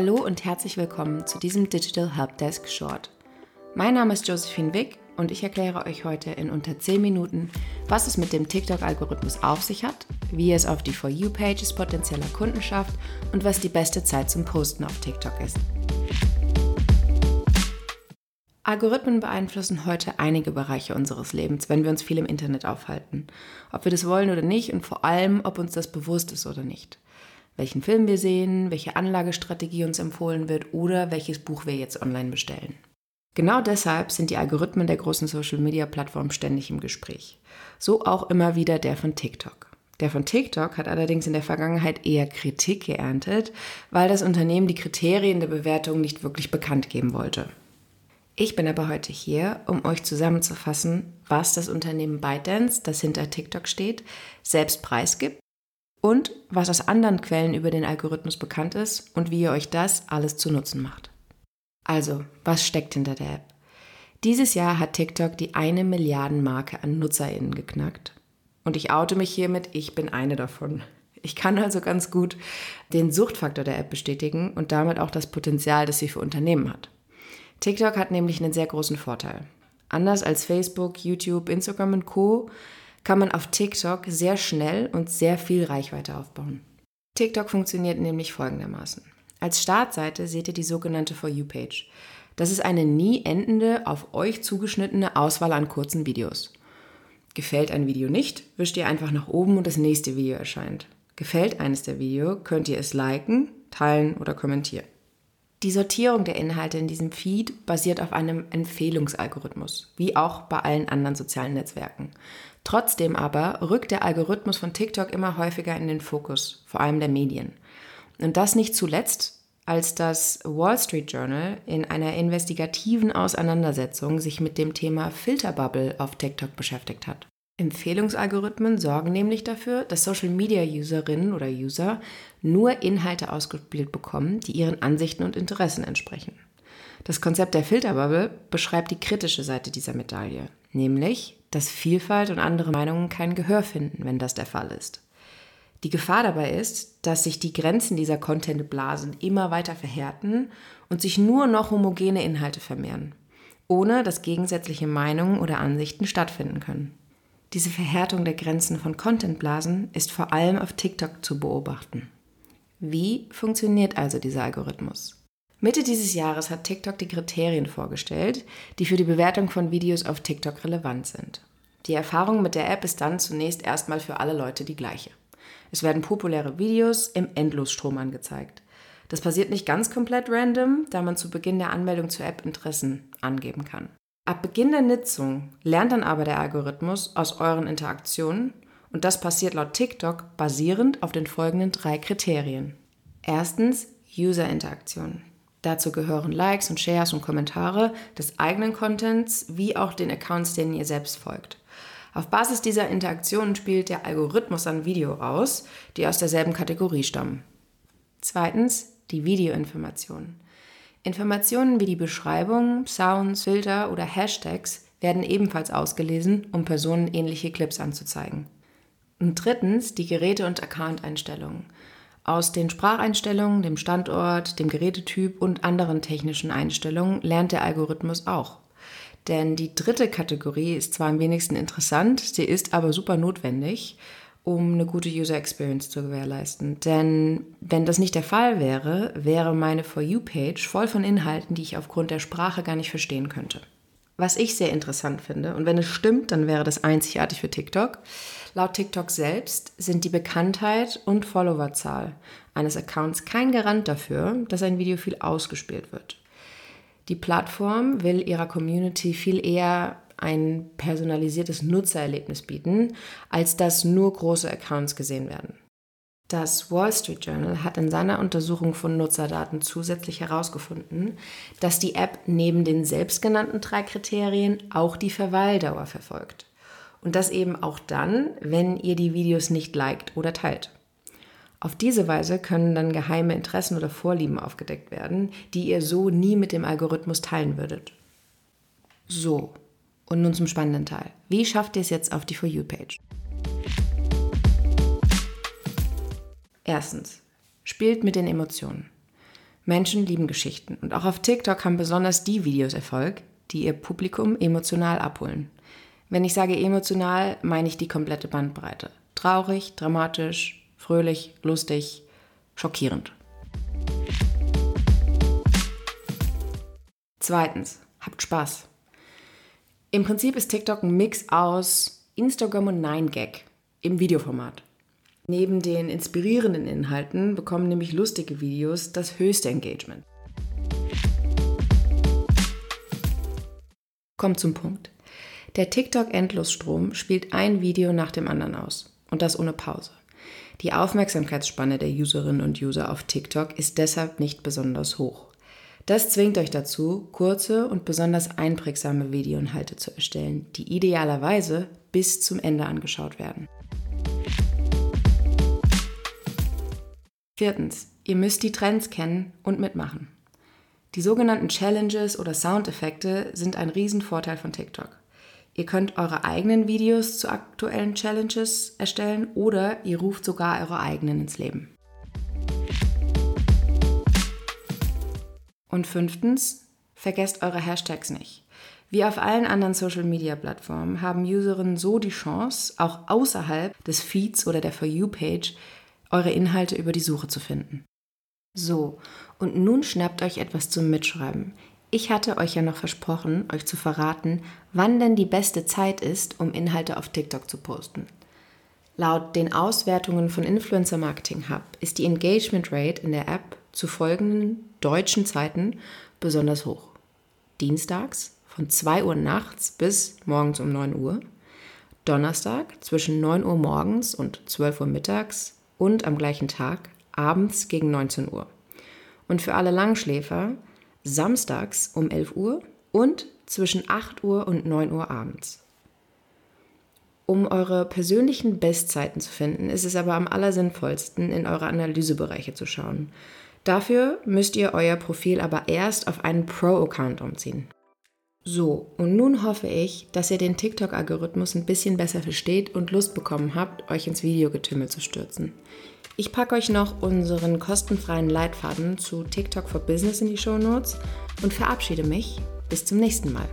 Hallo und herzlich willkommen zu diesem Digital Helpdesk Short. Mein Name ist Josephine Wick und ich erkläre euch heute in unter 10 Minuten, was es mit dem TikTok-Algorithmus auf sich hat, wie es auf die For You-Pages potenzieller Kunden schafft und was die beste Zeit zum Posten auf TikTok ist. Algorithmen beeinflussen heute einige Bereiche unseres Lebens, wenn wir uns viel im Internet aufhalten. Ob wir das wollen oder nicht und vor allem, ob uns das bewusst ist oder nicht. Welchen Film wir sehen, welche Anlagestrategie uns empfohlen wird oder welches Buch wir jetzt online bestellen. Genau deshalb sind die Algorithmen der großen Social-Media-Plattformen ständig im Gespräch. So auch immer wieder der von TikTok. Der von TikTok hat allerdings in der Vergangenheit eher Kritik geerntet, weil das Unternehmen die Kriterien der Bewertung nicht wirklich bekannt geben wollte. Ich bin aber heute hier, um euch zusammenzufassen, was das Unternehmen ByteDance, das hinter TikTok steht, selbst preisgibt und was aus anderen Quellen über den Algorithmus bekannt ist und wie ihr euch das alles zu Nutzen macht. Also, was steckt hinter der App? Dieses Jahr hat TikTok die eine Milliarden Marke an NutzerInnen geknackt. Und ich oute mich hiermit, ich bin eine davon. Ich kann also ganz gut den Suchtfaktor der App bestätigen und damit auch das Potenzial, das sie für Unternehmen hat. TikTok hat nämlich einen sehr großen Vorteil. Anders als Facebook, YouTube, Instagram und Co. kann man auf TikTok sehr schnell und sehr viel Reichweite aufbauen. TikTok funktioniert nämlich folgendermaßen. Als Startseite seht ihr die sogenannte For You-Page. Das ist eine nie endende, auf euch zugeschnittene Auswahl an kurzen Videos. Gefällt ein Video nicht, wischt ihr einfach nach oben und das nächste Video erscheint. Gefällt eines der Videos, könnt ihr es liken, teilen oder kommentieren. Die Sortierung der Inhalte in diesem Feed basiert auf einem Empfehlungsalgorithmus, wie auch bei allen anderen sozialen Netzwerken. Trotzdem aber rückt der Algorithmus von TikTok immer häufiger in den Fokus, vor allem der Medien. Und das nicht zuletzt, als das Wall Street Journal in einer investigativen Auseinandersetzung sich mit dem Thema Filterbubble auf TikTok beschäftigt hat. Empfehlungsalgorithmen sorgen nämlich dafür, dass Social-Media-Userinnen oder User nur Inhalte ausgespielt bekommen, die ihren Ansichten und Interessen entsprechen. Das Konzept der Filterbubble beschreibt die kritische Seite dieser Medaille, nämlich, dass Vielfalt und andere Meinungen kein Gehör finden, wenn das der Fall ist. Die Gefahr dabei ist, dass sich die Grenzen dieser Content-Blasen immer weiter verhärten und sich nur noch homogene Inhalte vermehren, ohne dass gegensätzliche Meinungen oder Ansichten stattfinden können. Diese Verhärtung der Grenzen von Contentblasen ist vor allem auf TikTok zu beobachten. Wie funktioniert also dieser Algorithmus? Mitte dieses Jahres hat TikTok die Kriterien vorgestellt, die für die Bewertung von Videos auf TikTok relevant sind. Die Erfahrung mit der App ist dann zunächst erstmal für alle Leute die gleiche. Es werden populäre Videos im Endlosstrom angezeigt. Das passiert nicht ganz komplett random, da man zu Beginn der Anmeldung zur App Interessen angeben kann. Ab Beginn der Nutzung lernt dann aber der Algorithmus aus euren Interaktionen und das passiert laut TikTok basierend auf den folgenden drei Kriterien. Erstens User-Interaktion. Dazu gehören Likes und Shares und Kommentare des eigenen Contents wie auch den Accounts, denen ihr selbst folgt. Auf Basis dieser Interaktionen spielt der Algorithmus ein Video aus, die aus derselben Kategorie stammen. Zweitens die Videoinformation. Informationen wie die Beschreibung, Sounds, Filter oder Hashtags werden ebenfalls ausgelesen, um personenähnliche Clips anzuzeigen. Und drittens die Geräte- und Account-Einstellungen. Aus den Spracheinstellungen, dem Standort, dem Gerätetyp und anderen technischen Einstellungen lernt der Algorithmus auch. Denn die dritte Kategorie ist zwar am wenigsten interessant, sie ist aber super notwendig um eine gute User Experience zu gewährleisten. Denn wenn das nicht der Fall wäre, wäre meine For You-Page voll von Inhalten, die ich aufgrund der Sprache gar nicht verstehen könnte. Was ich sehr interessant finde, und wenn es stimmt, dann wäre das einzigartig für TikTok. Laut TikTok selbst sind die Bekanntheit und Followerzahl eines Accounts kein Garant dafür, dass ein Video viel ausgespielt wird. Die Plattform will ihrer Community viel eher ein personalisiertes Nutzererlebnis bieten, als dass nur große Accounts gesehen werden. Das Wall Street Journal hat in seiner Untersuchung von Nutzerdaten zusätzlich herausgefunden, dass die App neben den selbstgenannten drei Kriterien auch die Verweildauer verfolgt. Und das eben auch dann, wenn ihr die Videos nicht liked oder teilt. Auf diese Weise können dann geheime Interessen oder Vorlieben aufgedeckt werden, die ihr so nie mit dem Algorithmus teilen würdet. So, und nun zum spannenden Teil. Wie schafft ihr es jetzt auf die For You-Page? Erstens, spielt mit den Emotionen. Menschen lieben Geschichten und auch auf TikTok haben besonders die Videos Erfolg, die ihr Publikum emotional abholen. Wenn ich sage emotional, meine ich die komplette Bandbreite. Traurig, dramatisch, fröhlich, lustig, schockierend. Zweitens, habt Spaß. Im Prinzip ist TikTok ein Mix aus Instagram und 9gag im Videoformat. Neben den inspirierenden Inhalten bekommen nämlich lustige Videos das höchste Engagement. Kommt zum Punkt. Der TikTok-Endlosstrom spielt ein Video nach dem anderen aus. Und das ohne Pause. Die Aufmerksamkeitsspanne der Userinnen und User auf TikTok ist deshalb nicht besonders hoch. Das zwingt euch dazu, kurze und besonders einprägsame Videoinhalte zu erstellen, die idealerweise bis zum Ende angeschaut werden. Viertens, ihr müsst die Trends kennen und mitmachen. Die sogenannten Challenges oder Soundeffekte sind ein Riesenvorteil von TikTok. Ihr könnt eure eigenen Videos zu aktuellen Challenges erstellen oder ihr ruft sogar eure eigenen ins Leben. Und fünftens, vergesst eure Hashtags nicht. Wie auf allen anderen Social-Media-Plattformen haben Userinnen so die Chance, auch außerhalb des Feeds oder der For You-Page eure Inhalte über die Suche zu finden. So, und nun schnappt euch etwas zum Mitschreiben. Ich hatte euch ja noch versprochen, euch zu verraten, wann denn die beste Zeit ist, um Inhalte auf TikTok zu posten. Laut den Auswertungen von Influencer Marketing Hub ist die Engagement Rate in der App zu folgenden deutschen Zeiten besonders hoch. Dienstags von 2 Uhr nachts bis morgens um 9 Uhr, Donnerstag zwischen 9 Uhr morgens und 12 Uhr mittags und am gleichen Tag abends gegen 19 Uhr. Und für alle Langschläfer samstags um 11 Uhr und zwischen 8 Uhr und 9 Uhr abends. Um eure persönlichen Bestzeiten zu finden, ist es aber am allersinnvollsten, in eure Analysebereiche zu schauen. Dafür müsst ihr euer Profil aber erst auf einen Pro-Account umziehen. So, und nun hoffe ich, dass ihr den TikTok-Algorithmus ein bisschen besser versteht und Lust bekommen habt, euch ins Videogetümmel zu stürzen. Ich packe euch noch unseren kostenfreien Leitfaden zu TikTok for Business in die Show Notes und verabschiede mich. Bis zum nächsten Mal.